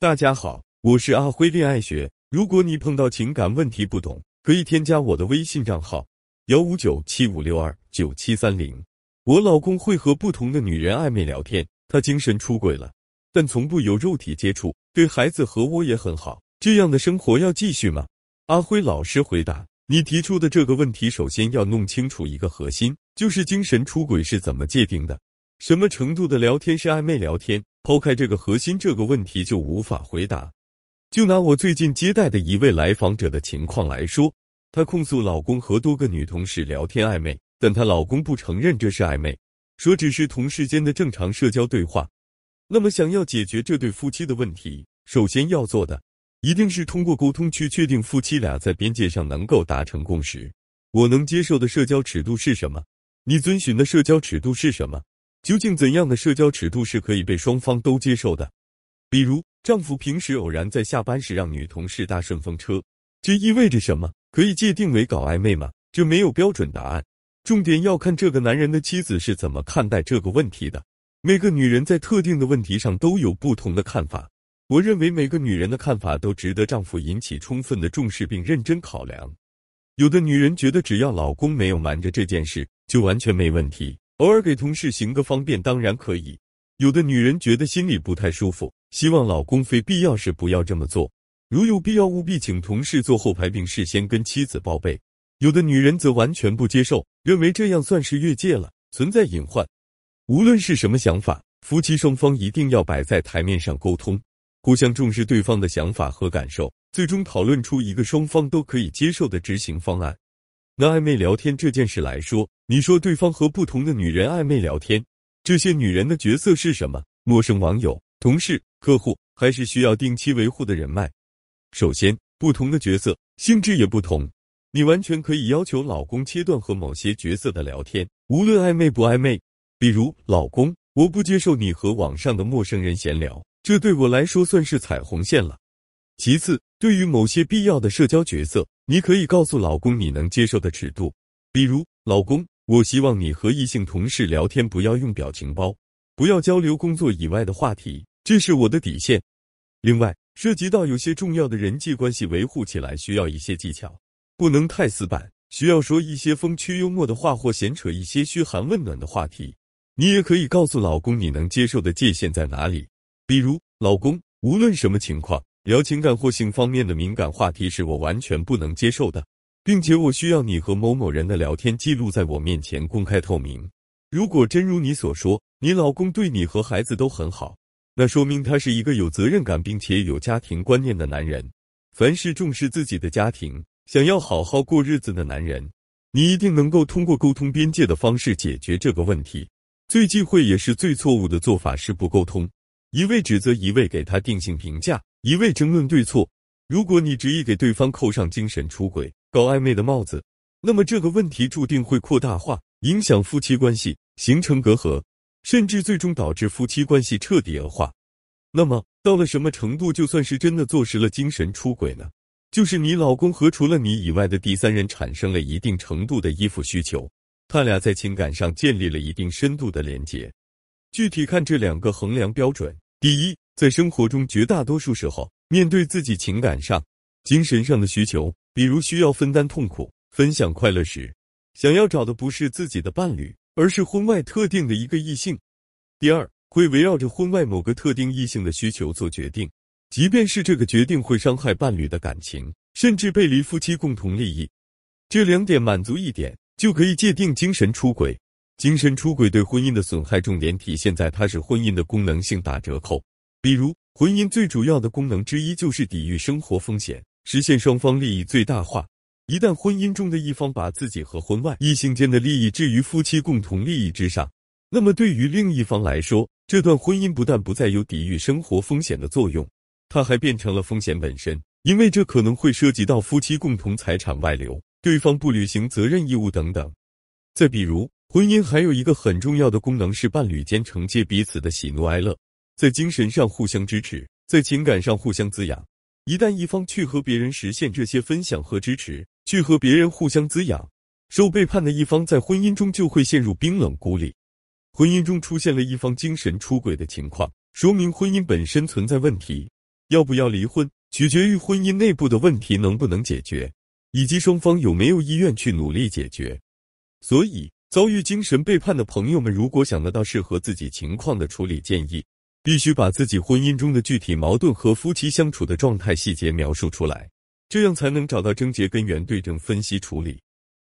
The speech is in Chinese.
大家好，我是阿辉恋爱学。如果你碰到情感问题不懂，可以添加我的微信账号幺五九七五六二九七三零。我老公会和不同的女人暧昧聊天，他精神出轨了，但从不有肉体接触，对孩子和我也很好。这样的生活要继续吗？阿辉老师回答：你提出的这个问题，首先要弄清楚一个核心，就是精神出轨是怎么界定的。什么程度的聊天是暧昧聊天？抛开这个核心这个问题就无法回答。就拿我最近接待的一位来访者的情况来说，她控诉老公和多个女同事聊天暧昧，但她老公不承认这是暧昧，说只是同事间的正常社交对话。那么，想要解决这对夫妻的问题，首先要做的一定是通过沟通去确定夫妻俩在边界上能够达成共识。我能接受的社交尺度是什么？你遵循的社交尺度是什么？究竟怎样的社交尺度是可以被双方都接受的？比如，丈夫平时偶然在下班时让女同事搭顺风车，这意味着什么？可以界定为搞暧昧吗？这没有标准答案，重点要看这个男人的妻子是怎么看待这个问题的。每个女人在特定的问题上都有不同的看法。我认为每个女人的看法都值得丈夫引起充分的重视并认真考量。有的女人觉得只要老公没有瞒着这件事，就完全没问题。偶尔给同事行个方便当然可以，有的女人觉得心里不太舒服，希望老公非必要时不要这么做，如有必要务必请同事坐后排并事先跟妻子报备。有的女人则完全不接受，认为这样算是越界了，存在隐患。无论是什么想法，夫妻双方一定要摆在台面上沟通，互相重视对方的想法和感受，最终讨论出一个双方都可以接受的执行方案。拿暧昧聊天这件事来说，你说对方和不同的女人暧昧聊天，这些女人的角色是什么？陌生网友、同事、客户，还是需要定期维护的人脉？首先，不同的角色性质也不同，你完全可以要求老公切断和某些角色的聊天，无论暧昧不暧昧。比如，老公，我不接受你和网上的陌生人闲聊，这对我来说算是踩红线了。其次，对于某些必要的社交角色。你可以告诉老公你能接受的尺度，比如老公，我希望你和异性同事聊天不要用表情包，不要交流工作以外的话题，这是我的底线。另外，涉及到有些重要的人际关系维护起来需要一些技巧，不能太死板，需要说一些风趣幽默的话或闲扯一些嘘寒问暖的话题。你也可以告诉老公你能接受的界限在哪里，比如老公，无论什么情况。聊情感或性方面的敏感话题是我完全不能接受的，并且我需要你和某某人的聊天记录在我面前公开透明。如果真如你所说，你老公对你和孩子都很好，那说明他是一个有责任感并且有家庭观念的男人。凡是重视自己的家庭、想要好好过日子的男人，你一定能够通过沟通边界的方式解决这个问题。最忌讳也是最错误的做法是不沟通，一味指责，一味给他定性评价。一味争论对错，如果你执意给对方扣上精神出轨、搞暧昧的帽子，那么这个问题注定会扩大化，影响夫妻关系，形成隔阂，甚至最终导致夫妻关系彻底恶化。那么到了什么程度就算是真的坐实了精神出轨呢？就是你老公和除了你以外的第三人产生了一定程度的依附需求，他俩在情感上建立了一定深度的连结。具体看这两个衡量标准，第一。在生活中，绝大多数时候，面对自己情感上、精神上的需求，比如需要分担痛苦、分享快乐时，想要找的不是自己的伴侣，而是婚外特定的一个异性。第二，会围绕着婚外某个特定异性的需求做决定，即便是这个决定会伤害伴侣的感情，甚至背离夫妻共同利益。这两点满足一点，就可以界定精神出轨。精神出轨对婚姻的损害，重点体现在它使婚姻的功能性打折扣。比如，婚姻最主要的功能之一就是抵御生活风险，实现双方利益最大化。一旦婚姻中的一方把自己和婚外异性间的利益置于夫妻共同利益之上，那么对于另一方来说，这段婚姻不但不再有抵御生活风险的作用，它还变成了风险本身，因为这可能会涉及到夫妻共同财产外流、对方不履行责任义务等等。再比如，婚姻还有一个很重要的功能是伴侣间承接彼此的喜怒哀乐。在精神上互相支持，在情感上互相滋养。一旦一方去和别人实现这些分享和支持，去和别人互相滋养，受背叛的一方在婚姻中就会陷入冰冷孤立。婚姻中出现了一方精神出轨的情况，说明婚姻本身存在问题。要不要离婚，取决于婚姻内部的问题能不能解决，以及双方有没有意愿去努力解决。所以，遭遇精神背叛的朋友们，如果想得到适合自己情况的处理建议，必须把自己婚姻中的具体矛盾和夫妻相处的状态细节描述出来，这样才能找到症结根源，对症分析处理。